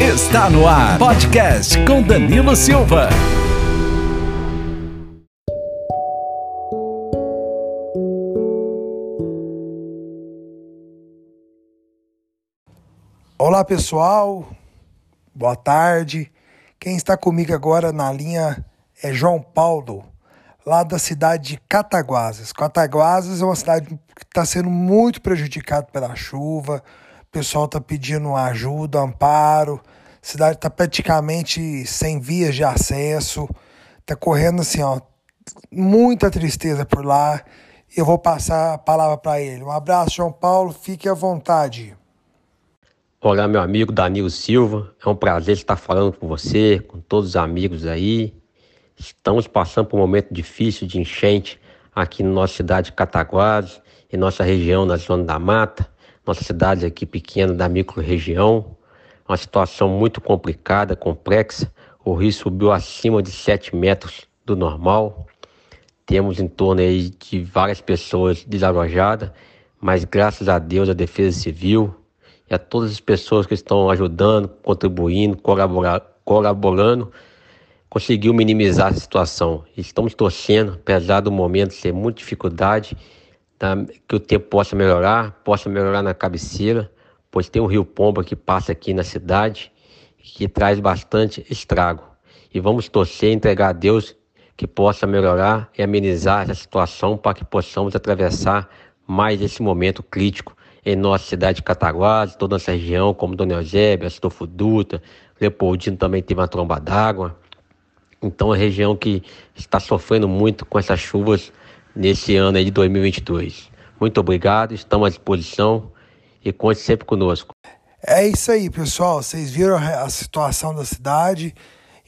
Está no ar, podcast com Danilo Silva. Olá pessoal, boa tarde. Quem está comigo agora na linha é João Paulo, lá da cidade de Cataguases. Cataguases é uma cidade que está sendo muito prejudicada pela chuva, o pessoal está pedindo ajuda, amparo, a cidade está praticamente sem vias de acesso, está correndo assim, ó, muita tristeza por lá. Eu vou passar a palavra para ele. Um abraço, João Paulo, fique à vontade. Olá, meu amigo Danilo Silva. É um prazer estar falando com você, com todos os amigos aí. Estamos passando por um momento difícil de enchente aqui na nossa cidade de Cataguases, em nossa região, na zona da mata, nossa cidade aqui pequena da micro-região. Uma situação muito complicada, complexa. O rio subiu acima de 7 metros do normal. Temos em torno aí de várias pessoas desalojadas, mas graças a Deus a Defesa Civil, e a todas as pessoas que estão ajudando, contribuindo, colaborando, conseguiu minimizar a situação. Estamos torcendo, apesar do momento ser muita dificuldade, tá, que o tempo possa melhorar, possa melhorar na cabeceira, pois tem o Rio Pomba que passa aqui na cidade, que traz bastante estrago. E vamos torcer entregar a Deus que possa melhorar e amenizar essa situação para que possamos atravessar mais esse momento crítico em nossa cidade de Cataguases, toda nossa região, como Dona Eusébia, Astolfo Dutra, Leopoldino também teve uma tromba d'água. Então, é uma região que está sofrendo muito com essas chuvas nesse ano de 2022. Muito obrigado, estamos à disposição e conte sempre conosco. É isso aí, pessoal. Vocês viram a situação da cidade.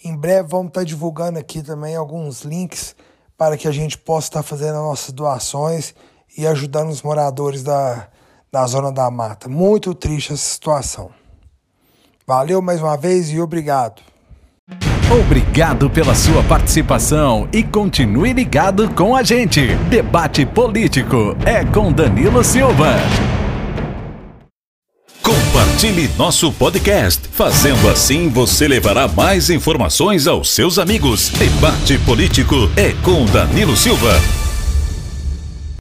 Em breve vamos estar divulgando aqui também alguns links para que a gente possa estar fazendo as nossas doações e ajudando os moradores da, da Zona da Mata. Muito triste essa situação. Valeu mais uma vez e obrigado. Obrigado pela sua participação e continue ligado com a gente. Debate Político é com Danilo Silva. Compartilhe nosso podcast. Fazendo assim, você levará mais informações aos seus amigos. Debate Político é com Danilo Silva.